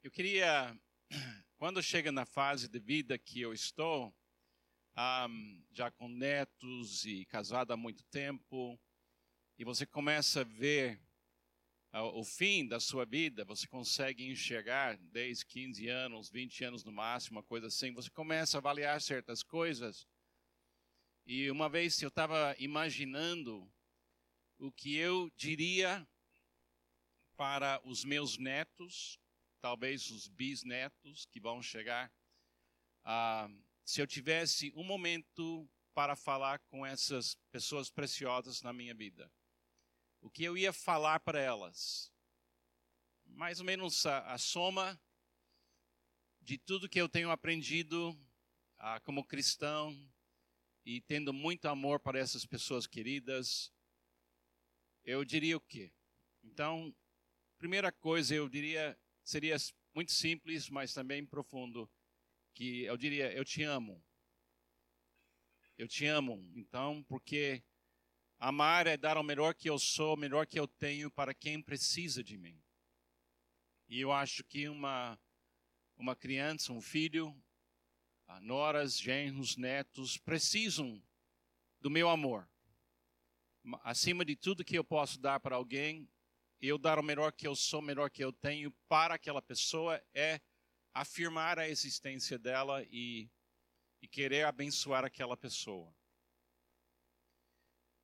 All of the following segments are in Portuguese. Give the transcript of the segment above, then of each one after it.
Eu queria, quando chega na fase de vida que eu estou, um, já com netos e casado há muito tempo, e você começa a ver uh, o fim da sua vida, você consegue enxergar 10, 15 anos, 20 anos no máximo, uma coisa assim, você começa a avaliar certas coisas. E uma vez eu estava imaginando o que eu diria para os meus netos, talvez os bisnetos que vão chegar, ah, se eu tivesse um momento para falar com essas pessoas preciosas na minha vida. O que eu ia falar para elas? Mais ou menos a, a soma de tudo que eu tenho aprendido ah, como cristão e tendo muito amor para essas pessoas queridas, eu diria o quê? Então, primeira coisa eu diria seria muito simples, mas também profundo, que eu diria, eu te amo. Eu te amo, então, porque amar é dar o melhor que eu sou, o melhor que eu tenho para quem precisa de mim. E eu acho que uma, uma criança, um filho, noras, genros, netos, precisam do meu amor. Acima de tudo que eu posso dar para alguém, eu dar o melhor que eu sou, o melhor que eu tenho para aquela pessoa é afirmar a existência dela e, e querer abençoar aquela pessoa.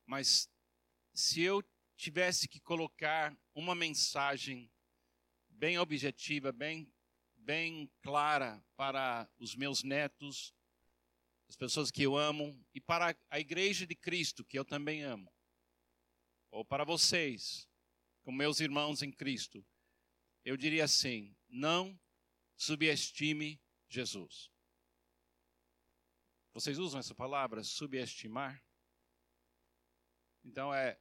Mas se eu tivesse que colocar uma mensagem bem objetiva, bem, bem clara para os meus netos, as pessoas que eu amo e para a igreja de Cristo, que eu também amo, ou para vocês, com meus irmãos em Cristo, eu diria assim: não subestime Jesus. Vocês usam essa palavra, subestimar? Então é,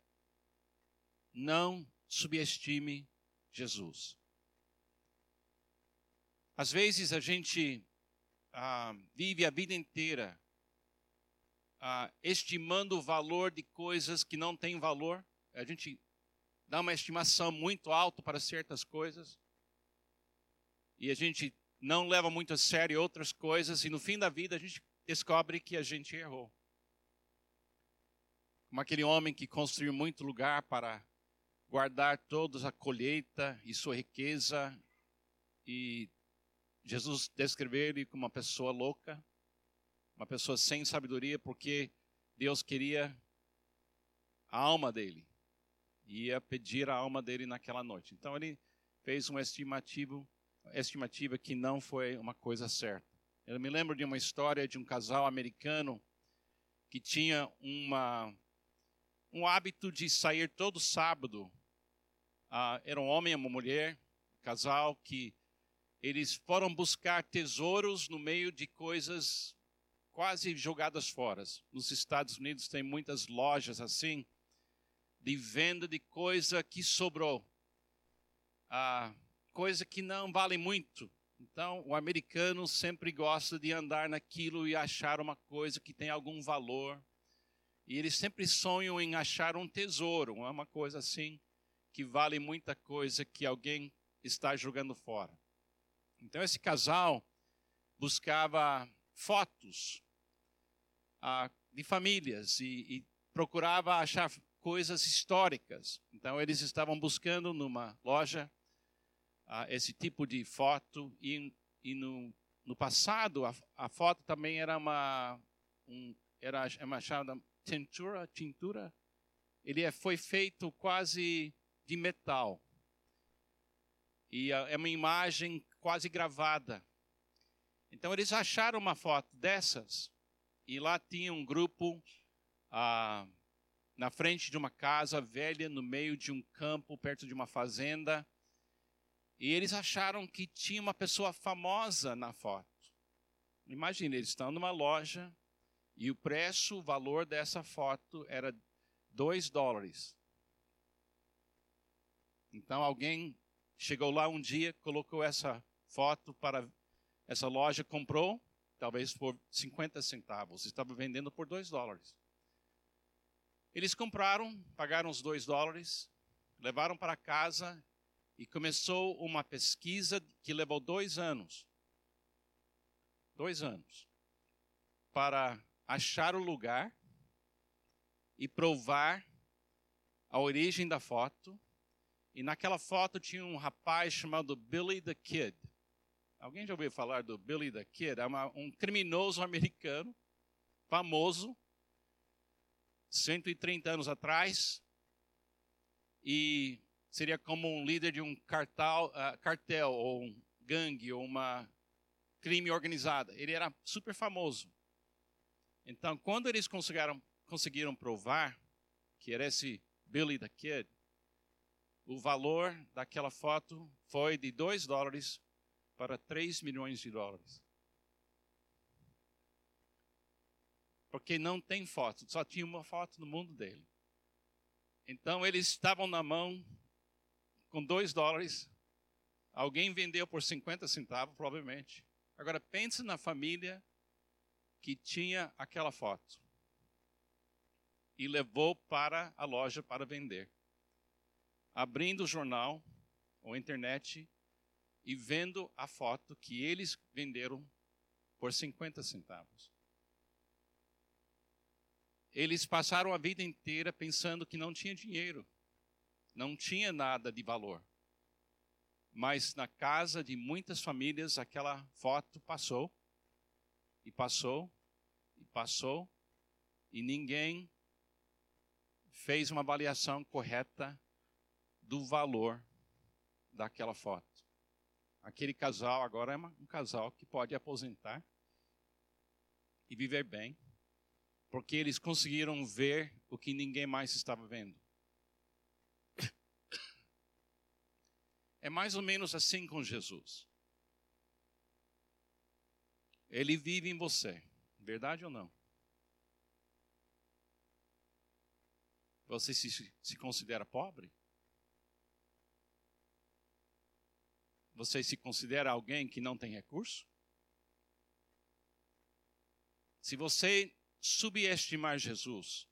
não subestime Jesus. Às vezes a gente ah, vive a vida inteira ah, estimando o valor de coisas que não têm valor. A gente dá uma estimação muito alta para certas coisas. E a gente não leva muito a sério outras coisas. E no fim da vida a gente descobre que a gente errou. Como aquele homem que construiu muito lugar para guardar toda a colheita e sua riqueza. E Jesus descreveu ele como uma pessoa louca, uma pessoa sem sabedoria, porque Deus queria a alma dele ia pedir a alma dele naquela noite. Então ele fez uma estimativa, estimativa que não foi uma coisa certa. Eu me lembro de uma história de um casal americano que tinha uma, um hábito de sair todo sábado. Ah, era um homem e uma mulher, casal que eles foram buscar tesouros no meio de coisas quase jogadas fora. Nos Estados Unidos tem muitas lojas assim de venda de coisa que sobrou. Coisa que não vale muito. Então, o americano sempre gosta de andar naquilo e achar uma coisa que tem algum valor. E eles sempre sonham em achar um tesouro, uma coisa assim, que vale muita coisa que alguém está jogando fora. Então, esse casal buscava fotos ah, de famílias e, e procurava achar coisas históricas. Então, eles estavam buscando numa loja uh, esse tipo de foto, e, e no, no passado, a, a, foto também era uma, um, era uma chamada tintura, tintura. Ele é, foi feito quase de metal. E uh, é uma imagem quase gravada. Então, eles acharam uma foto dessas, e lá tinha um grupo. Uh, na frente de uma casa velha, no meio de um campo, perto de uma fazenda. E eles acharam que tinha uma pessoa famosa na foto. Imagine, eles estão numa loja e o preço, o valor dessa foto era 2 dólares. Então alguém chegou lá um dia, colocou essa foto para essa loja, comprou, talvez por 50 centavos, estava vendendo por 2 dólares. Eles compraram, pagaram os dois dólares, levaram para casa e começou uma pesquisa que levou dois anos. Dois anos. Para achar o lugar e provar a origem da foto. E naquela foto tinha um rapaz chamado Billy the Kid. Alguém já ouviu falar do Billy the Kid? É uma, um criminoso americano, famoso, 130 anos atrás, e seria como um líder de um cartel, uh, cartel ou um gangue ou uma crime organizada. Ele era super famoso. Então, quando eles conseguiram, conseguiram provar que era esse Billy the Kid, o valor daquela foto foi de 2 dólares para 3 milhões de dólares. Porque não tem foto, só tinha uma foto no mundo dele. Então eles estavam na mão com 2 dólares. Alguém vendeu por 50 centavos, provavelmente. Agora pense na família que tinha aquela foto e levou para a loja para vender. Abrindo o jornal ou internet e vendo a foto que eles venderam por 50 centavos. Eles passaram a vida inteira pensando que não tinha dinheiro, não tinha nada de valor. Mas na casa de muitas famílias aquela foto passou e passou e passou e ninguém fez uma avaliação correta do valor daquela foto. Aquele casal agora é um casal que pode aposentar e viver bem, porque eles conseguiram ver o que ninguém mais estava vendo. É mais ou menos assim com Jesus. Ele vive em você, verdade ou não? Você se, se considera pobre? Você se considera alguém que não tem recurso? Se você subestimar Jesus,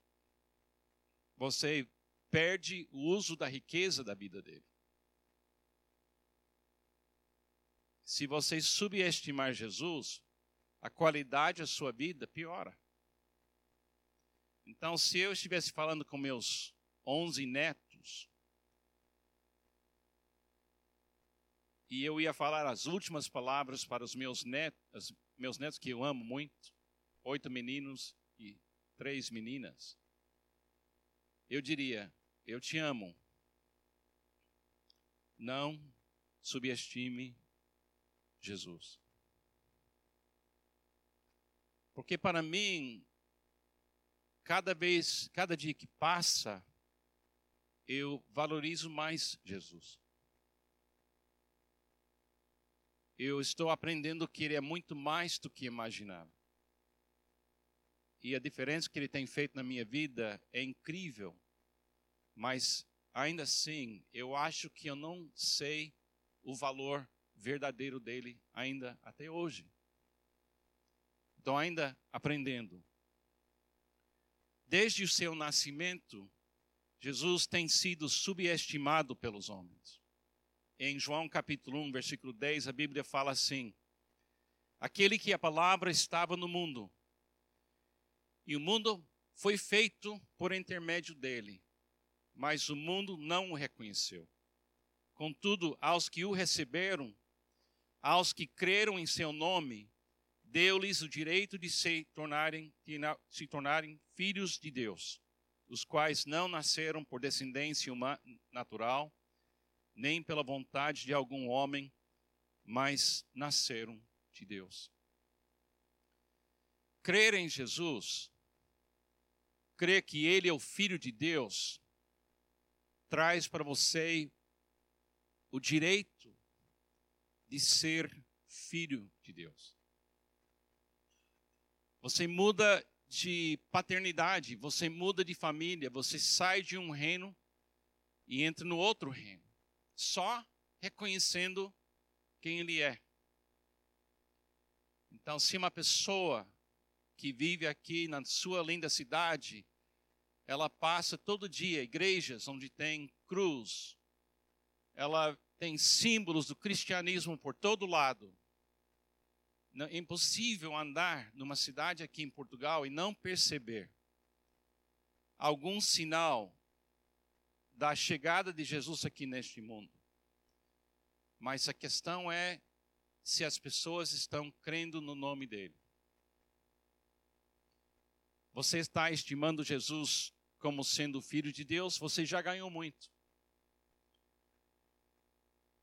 você perde o uso da riqueza da vida dele. Se você subestimar Jesus, a qualidade da sua vida piora. Então, se eu estivesse falando com meus 11 netos, e eu ia falar as últimas palavras para os meus netos, meus netos que eu amo muito, oito meninos e três meninas, eu diria: Eu te amo. Não subestime Jesus. Porque para mim, cada vez, cada dia que passa, eu valorizo mais Jesus. Eu estou aprendendo que Ele é muito mais do que imaginava. E a diferença que Ele tem feito na minha vida é incrível. Mas, ainda assim, eu acho que eu não sei o valor verdadeiro dele ainda até hoje. Estou ainda aprendendo. Desde o seu nascimento, Jesus tem sido subestimado pelos homens. Em João capítulo 1, versículo 10, a Bíblia fala assim: Aquele que a palavra estava no mundo, e o mundo foi feito por intermédio dele, mas o mundo não o reconheceu. Contudo, aos que o receberam, aos que creram em seu nome, deu-lhes o direito de se tornarem, de se tornarem filhos de Deus, os quais não nasceram por descendência humana, natural, nem pela vontade de algum homem, mas nasceram de Deus. Crer em Jesus, crer que Ele é o Filho de Deus, traz para você o direito de ser filho de Deus. Você muda de paternidade, você muda de família, você sai de um reino e entra no outro reino, só reconhecendo quem ele é. Então, se uma pessoa que vive aqui na sua linda cidade, ela passa todo dia igrejas onde tem cruz, ela tem símbolos do cristianismo por todo lado. É impossível andar numa cidade aqui em Portugal e não perceber algum sinal da chegada de Jesus aqui neste mundo. Mas a questão é se as pessoas estão crendo no nome dele. Você está estimando Jesus como sendo filho de Deus, você já ganhou muito.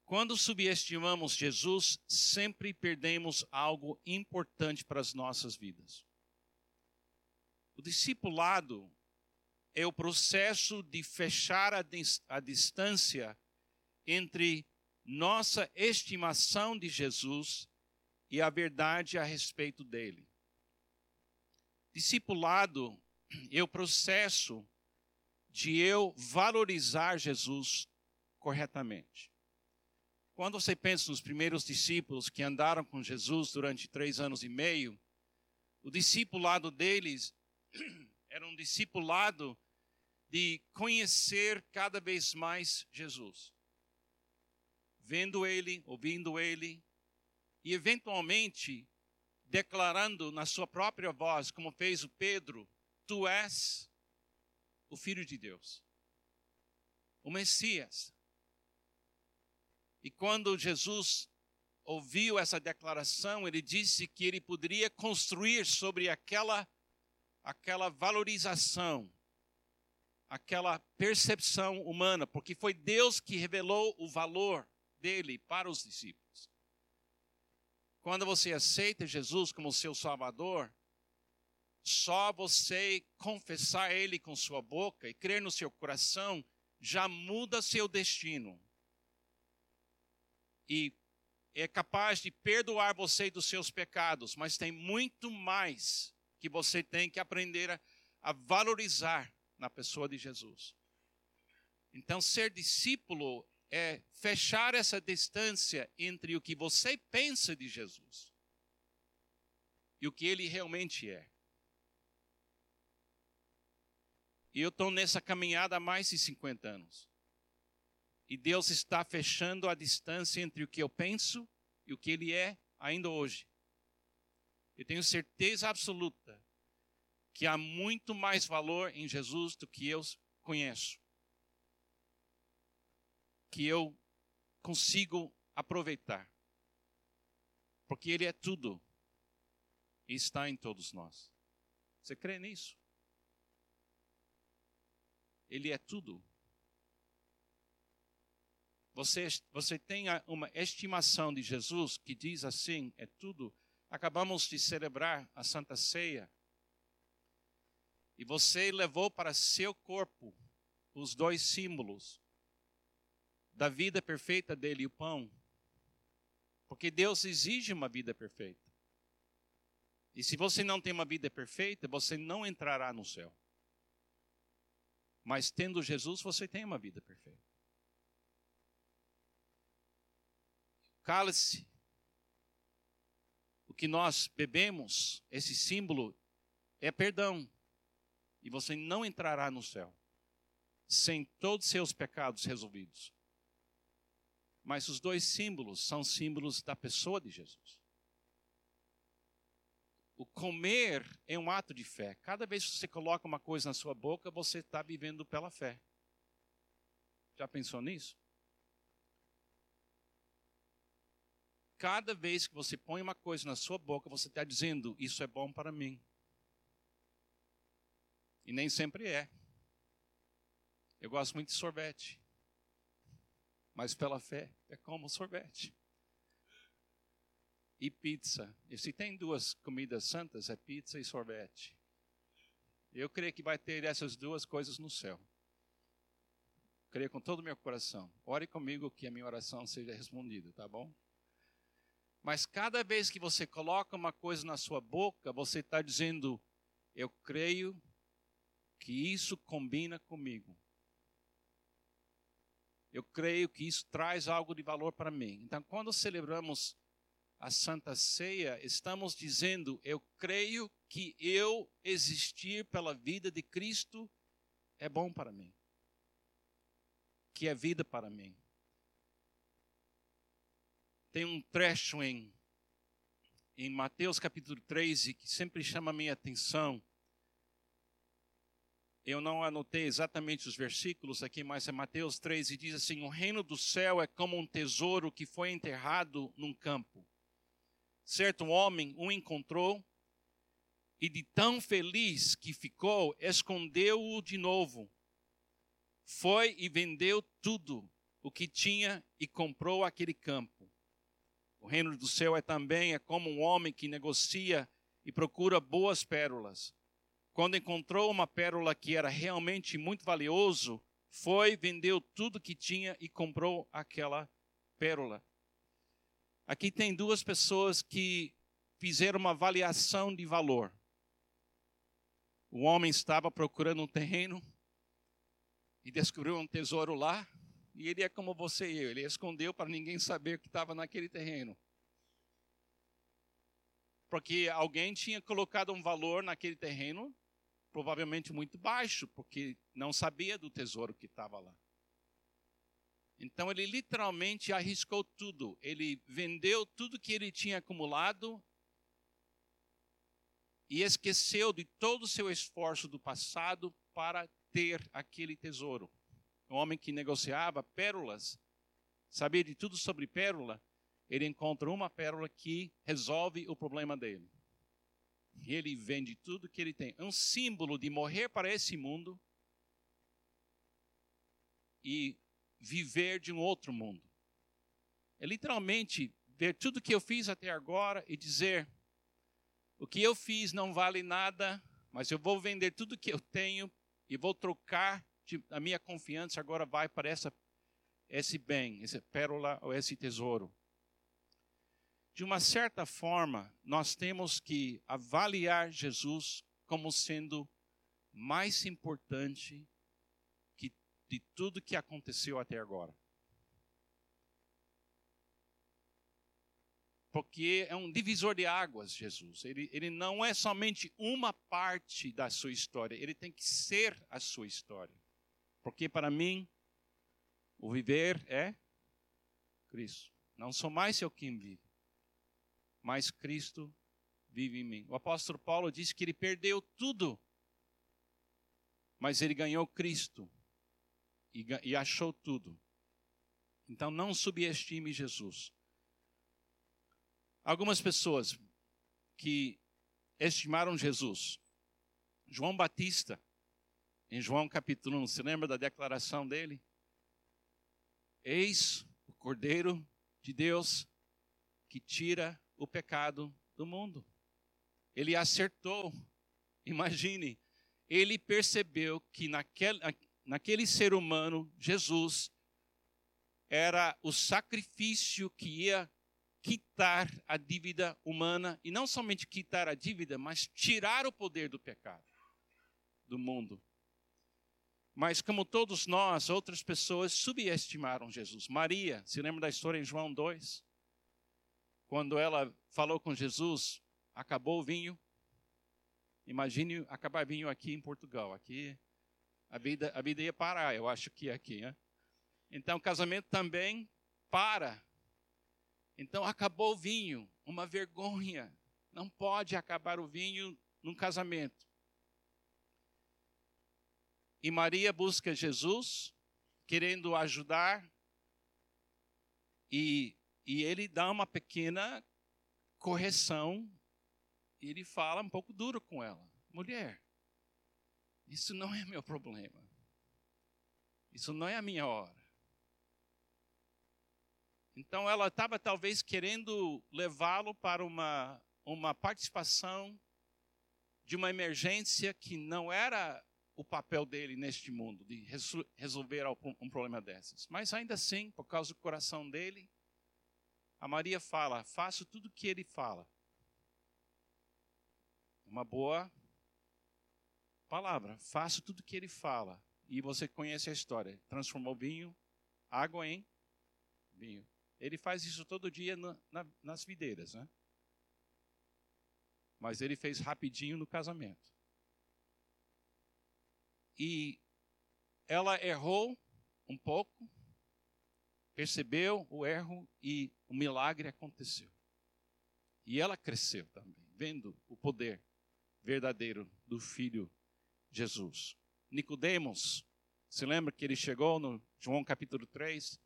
Quando subestimamos Jesus, sempre perdemos algo importante para as nossas vidas. O discipulado é o processo de fechar a, a distância entre nossa estimação de Jesus e a verdade a respeito dele. Discipulado é o processo de eu valorizar Jesus corretamente. Quando você pensa nos primeiros discípulos que andaram com Jesus durante três anos e meio, o discipulado deles era um discipulado de conhecer cada vez mais Jesus. Vendo ele, ouvindo ele, e eventualmente declarando na sua própria voz, como fez o Pedro: Tu és o Filho de Deus, o Messias. E quando Jesus ouviu essa declaração, ele disse que ele poderia construir sobre aquela aquela valorização, aquela percepção humana, porque foi Deus que revelou o valor dele para os discípulos. Quando você aceita Jesus como seu Salvador, só você confessar Ele com sua boca e crer no seu coração já muda seu destino. E é capaz de perdoar você dos seus pecados, mas tem muito mais que você tem que aprender a, a valorizar na pessoa de Jesus. Então, ser discípulo é fechar essa distância entre o que você pensa de Jesus e o que ele realmente é. E eu estou nessa caminhada há mais de 50 anos. E Deus está fechando a distância entre o que eu penso e o que Ele é ainda hoje. Eu tenho certeza absoluta que há muito mais valor em Jesus do que eu conheço que eu consigo aproveitar. Porque Ele é tudo e está em todos nós. Você crê nisso? Ele é tudo. Você, você tem uma estimação de Jesus que diz assim: é tudo. Acabamos de celebrar a Santa Ceia. E você levou para seu corpo os dois símbolos da vida perfeita dele, o pão. Porque Deus exige uma vida perfeita. E se você não tem uma vida perfeita, você não entrará no céu. Mas tendo Jesus, você tem uma vida perfeita. Cálice, o que nós bebemos, esse símbolo, é perdão. E você não entrará no céu sem todos os seus pecados resolvidos. Mas os dois símbolos são símbolos da pessoa de Jesus. O comer é um ato de fé. Cada vez que você coloca uma coisa na sua boca, você está vivendo pela fé. Já pensou nisso? Cada vez que você põe uma coisa na sua boca, você está dizendo: Isso é bom para mim. E nem sempre é. Eu gosto muito de sorvete mas pela fé é como sorvete. E pizza. E se tem duas comidas santas, é pizza e sorvete. Eu creio que vai ter essas duas coisas no céu. Creio com todo o meu coração. Ore comigo que a minha oração seja respondida, tá bom? Mas cada vez que você coloca uma coisa na sua boca, você está dizendo: Eu creio que isso combina comigo. Eu creio que isso traz algo de valor para mim. Então, quando celebramos a Santa Ceia, estamos dizendo: eu creio que eu existir pela vida de Cristo é bom para mim, que é vida para mim. Tem um trecho em, em Mateus capítulo 13 que sempre chama a minha atenção. Eu não anotei exatamente os versículos aqui, mas é Mateus 13 e diz assim: O reino do céu é como um tesouro que foi enterrado num campo. Certo homem o encontrou e de tão feliz que ficou, escondeu-o de novo. Foi e vendeu tudo o que tinha e comprou aquele campo. O reino do céu é também é como um homem que negocia e procura boas pérolas. Quando encontrou uma pérola que era realmente muito valioso, foi, vendeu tudo que tinha e comprou aquela pérola. Aqui tem duas pessoas que fizeram uma avaliação de valor. O homem estava procurando um terreno e descobriu um tesouro lá, e ele é como você e eu, ele escondeu para ninguém saber o que estava naquele terreno. Porque alguém tinha colocado um valor naquele terreno, provavelmente muito baixo, porque não sabia do tesouro que estava lá. Então ele literalmente arriscou tudo. Ele vendeu tudo que ele tinha acumulado e esqueceu de todo o seu esforço do passado para ter aquele tesouro. Um homem que negociava pérolas, sabia de tudo sobre pérola, ele encontra uma pérola que resolve o problema dele. Ele vende tudo que ele tem. É um símbolo de morrer para esse mundo e viver de um outro mundo. É literalmente ver tudo que eu fiz até agora e dizer: o que eu fiz não vale nada, mas eu vou vender tudo que eu tenho e vou trocar de, a minha confiança agora vai para essa, esse bem, essa pérola ou esse tesouro. De uma certa forma, nós temos que avaliar Jesus como sendo mais importante que de tudo que aconteceu até agora. porque é um divisor de águas, Jesus. Ele, ele não é somente uma parte da sua história, ele tem que ser a sua história. Porque para mim, o viver é Cristo. Não sou mais eu quem vive, mas Cristo vive em mim. O apóstolo Paulo disse que ele perdeu tudo, mas ele ganhou Cristo e, e achou tudo. Então não subestime Jesus. Algumas pessoas que estimaram Jesus. João Batista, em João capítulo 1, se lembra da declaração dele? Eis o Cordeiro de Deus que tira o pecado do mundo. Ele acertou. Imagine, ele percebeu que naquele, naquele ser humano, Jesus, era o sacrifício que ia quitar a dívida humana e não somente quitar a dívida, mas tirar o poder do pecado do mundo. Mas como todos nós, outras pessoas subestimaram Jesus. Maria, se lembra da história em João 2? Quando ela falou com Jesus, acabou o vinho. Imagine acabar vinho aqui em Portugal. Aqui a vida, a vida ia parar, eu acho que aqui. Né? Então o casamento também para então acabou o vinho, uma vergonha. Não pode acabar o vinho num casamento. E Maria busca Jesus, querendo ajudar, e, e ele dá uma pequena correção, e ele fala um pouco duro com ela: mulher, isso não é meu problema, isso não é a minha hora. Então ela estava talvez querendo levá-lo para uma, uma participação de uma emergência que não era o papel dele neste mundo, de resolver um problema desses. Mas ainda assim, por causa do coração dele, a Maria fala: faço tudo o que ele fala. Uma boa palavra, faço tudo o que ele fala. E você conhece a história: transformou vinho, água em vinho. Ele faz isso todo dia na, na, nas videiras, né? Mas ele fez rapidinho no casamento. E ela errou um pouco, percebeu o erro e o milagre aconteceu. E ela cresceu também, vendo o poder verdadeiro do Filho Jesus. Nicodemos, se lembra que ele chegou no João capítulo 3?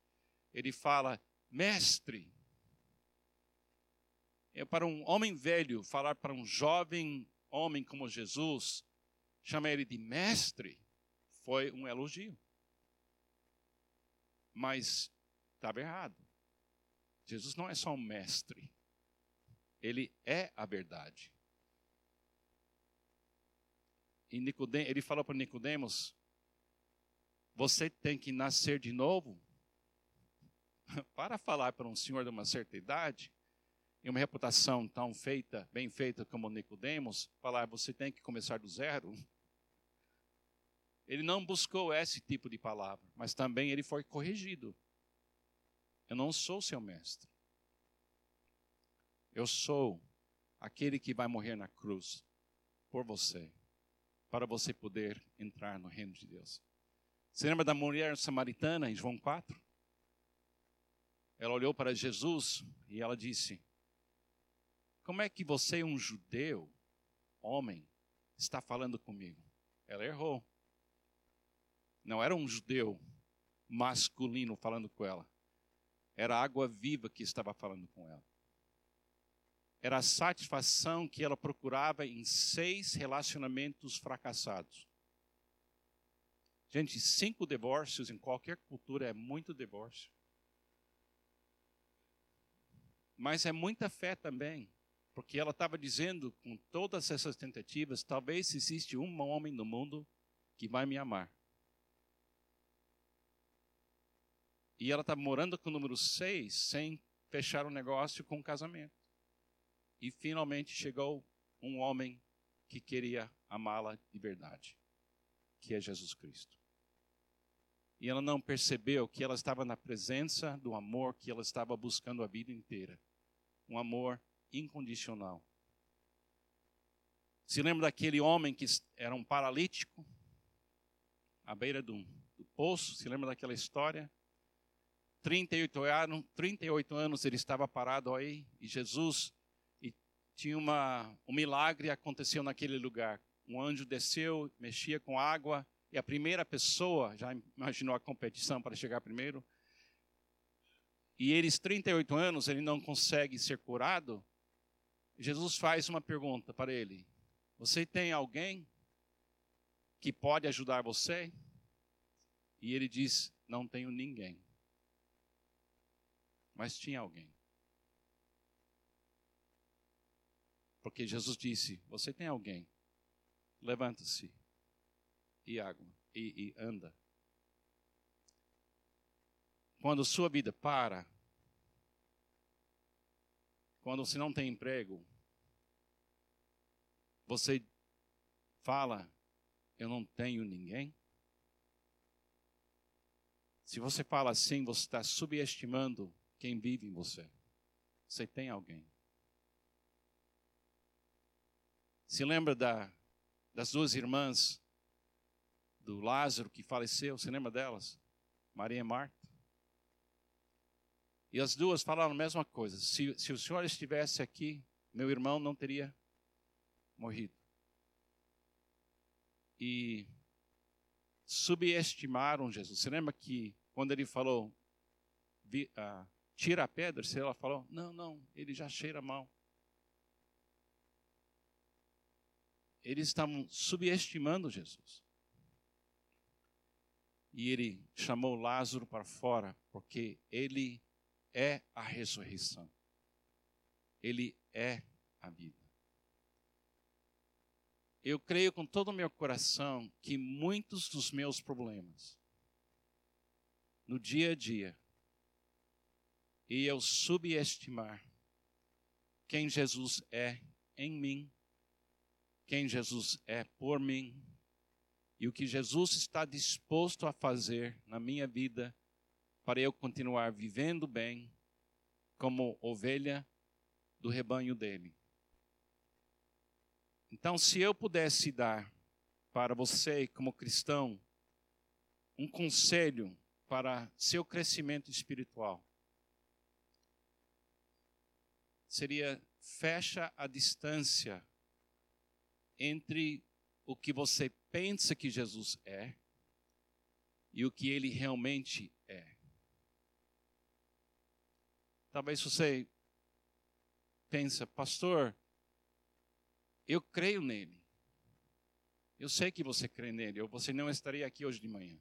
Ele fala, mestre. É para um homem velho falar para um jovem homem como Jesus, chama ele de mestre, foi um elogio. Mas estava errado. Jesus não é só um mestre. Ele é a verdade. E Nicodem, ele falou para Nicodemos: você tem que nascer de novo. para falar para um senhor de uma certa idade, e uma reputação tão feita, bem feita como Nicodemos, falar você tem que começar do zero. Ele não buscou esse tipo de palavra, mas também ele foi corrigido. Eu não sou seu mestre. Eu sou aquele que vai morrer na cruz por você, para você poder entrar no reino de Deus. Você lembra da mulher samaritana em João 4? Ela olhou para Jesus e ela disse: Como é que você, um judeu, homem, está falando comigo? Ela errou. Não era um judeu masculino falando com ela. Era a água viva que estava falando com ela. Era a satisfação que ela procurava em seis relacionamentos fracassados. Gente, cinco divórcios em qualquer cultura é muito divórcio. Mas é muita fé também, porque ela estava dizendo com todas essas tentativas: talvez existe um homem no mundo que vai me amar. E ela está morando com o número 6 sem fechar o um negócio com um casamento. E finalmente chegou um homem que queria amá-la de verdade, que é Jesus Cristo. E ela não percebeu que ela estava na presença do amor que ela estava buscando a vida inteira um amor incondicional. Se lembra daquele homem que era um paralítico à beira do, do poço? Se lembra daquela história? 38 anos, 38 anos ele estava parado aí e Jesus e tinha uma um milagre aconteceu naquele lugar. Um anjo desceu, mexia com água e a primeira pessoa, já imaginou a competição para chegar primeiro? E eles 38 anos, ele não consegue ser curado. Jesus faz uma pergunta para ele: Você tem alguém que pode ajudar você? E ele diz: Não tenho ninguém mas tinha alguém. Porque Jesus disse: Você tem alguém, levanta-se e água e, e anda. Quando sua vida para, quando você não tem emprego, você fala: Eu não tenho ninguém. Se você fala assim, você está subestimando quem vive em você. Você tem alguém. Se lembra da, das duas irmãs do Lázaro que faleceu? Se lembra delas? Maria e Marta. E as duas falaram a mesma coisa. Se, se o senhor estivesse aqui, meu irmão não teria morrido. E subestimaram Jesus. Você lembra que quando ele falou, vi, ah, tira a pedra, se ela falou, não, não, ele já cheira mal. Eles estavam subestimando Jesus. E ele chamou Lázaro para fora, porque ele é a ressurreição. Ele é a vida. Eu creio com todo o meu coração que muitos dos meus problemas, no dia a dia, e eu subestimar quem Jesus é em mim, quem Jesus é por mim e o que Jesus está disposto a fazer na minha vida para eu continuar vivendo bem como ovelha do rebanho dele. Então, se eu pudesse dar para você, como cristão, um conselho para seu crescimento espiritual seria fecha a distância entre o que você pensa que Jesus é e o que ele realmente é. Talvez você pensa, pastor, eu creio nele. Eu sei que você crê nele, ou você não estaria aqui hoje de manhã.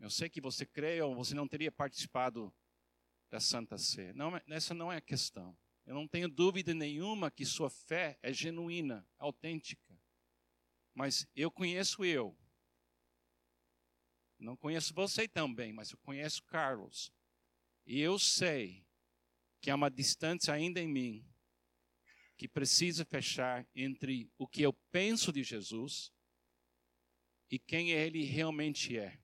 Eu sei que você crê, ou você não teria participado da Santa Sé. Não, essa não é a questão. Eu não tenho dúvida nenhuma que sua fé é genuína, autêntica. Mas eu conheço eu. Não conheço você também, mas eu conheço Carlos. E eu sei que há uma distância ainda em mim que precisa fechar entre o que eu penso de Jesus e quem ele realmente é.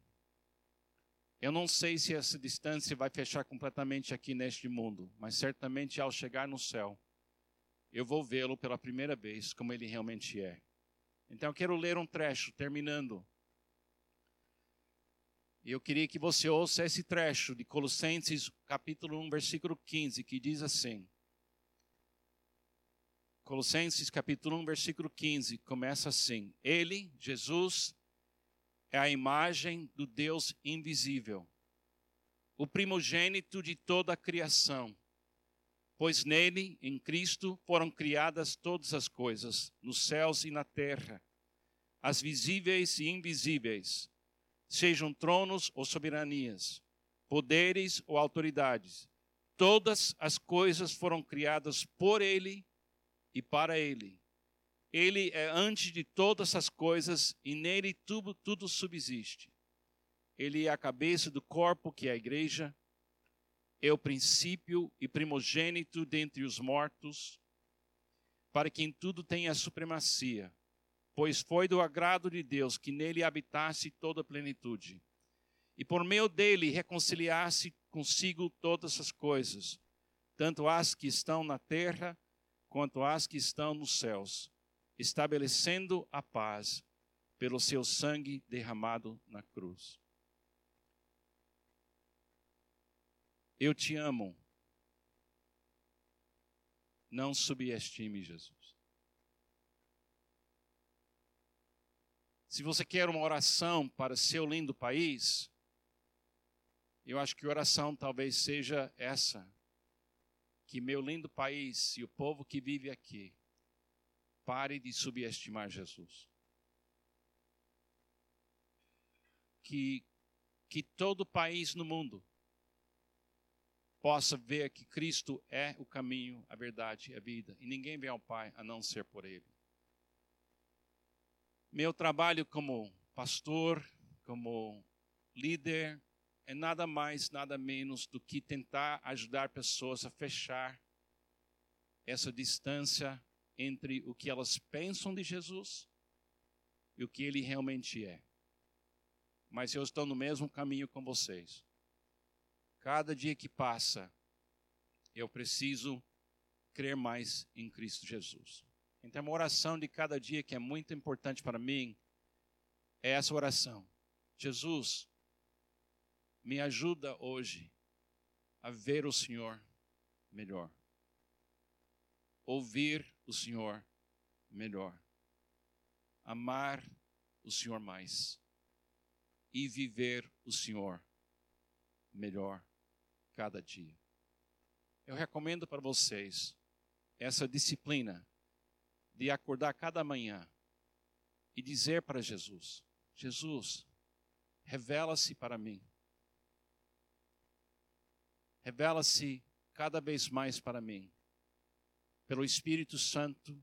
Eu não sei se essa distância vai fechar completamente aqui neste mundo, mas certamente ao chegar no céu, eu vou vê-lo pela primeira vez como ele realmente é. Então eu quero ler um trecho, terminando. E eu queria que você ouça esse trecho de Colossenses, capítulo 1, versículo 15, que diz assim. Colossenses, capítulo 1, versículo 15, começa assim: Ele, Jesus, é a imagem do Deus invisível, o primogênito de toda a criação. Pois nele, em Cristo, foram criadas todas as coisas, nos céus e na terra, as visíveis e invisíveis, sejam tronos ou soberanias, poderes ou autoridades. Todas as coisas foram criadas por ele e para ele ele é antes de todas as coisas e nele tudo, tudo subsiste. Ele é a cabeça do corpo que é a igreja, é o princípio e primogênito dentre os mortos, para quem tudo tenha supremacia, pois foi do agrado de Deus que nele habitasse toda a plenitude, e por meio dele reconciliasse consigo todas as coisas, tanto as que estão na terra quanto as que estão nos céus estabelecendo a paz pelo seu sangue derramado na cruz. Eu te amo. Não subestime Jesus. Se você quer uma oração para seu lindo país, eu acho que oração talvez seja essa: que meu lindo país e o povo que vive aqui Pare de subestimar Jesus. Que, que todo país no mundo possa ver que Cristo é o caminho, a verdade e a vida. E ninguém vem ao Pai a não ser por Ele. Meu trabalho como pastor, como líder, é nada mais, nada menos do que tentar ajudar pessoas a fechar essa distância entre o que elas pensam de Jesus e o que ele realmente é. Mas eu estou no mesmo caminho com vocês. Cada dia que passa, eu preciso crer mais em Cristo Jesus. Então, uma oração de cada dia que é muito importante para mim é essa oração. Jesus, me ajuda hoje a ver o Senhor melhor ouvir o Senhor melhor, amar o Senhor mais e viver o Senhor melhor cada dia. Eu recomendo para vocês essa disciplina de acordar cada manhã e dizer para Jesus: Jesus, revela-se para mim. Revela-se cada vez mais para mim pelo Espírito Santo,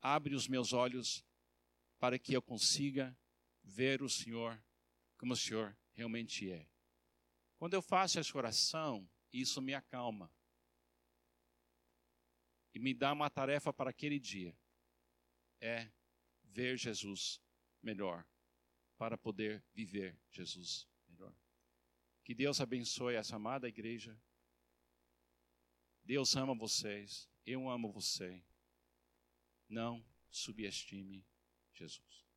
abre os meus olhos para que eu consiga ver o Senhor como o Senhor realmente é. Quando eu faço essa oração, isso me acalma e me dá uma tarefa para aquele dia: é ver Jesus melhor, para poder viver Jesus melhor. Que Deus abençoe essa amada igreja. Deus ama vocês. Eu amo você. Não subestime Jesus.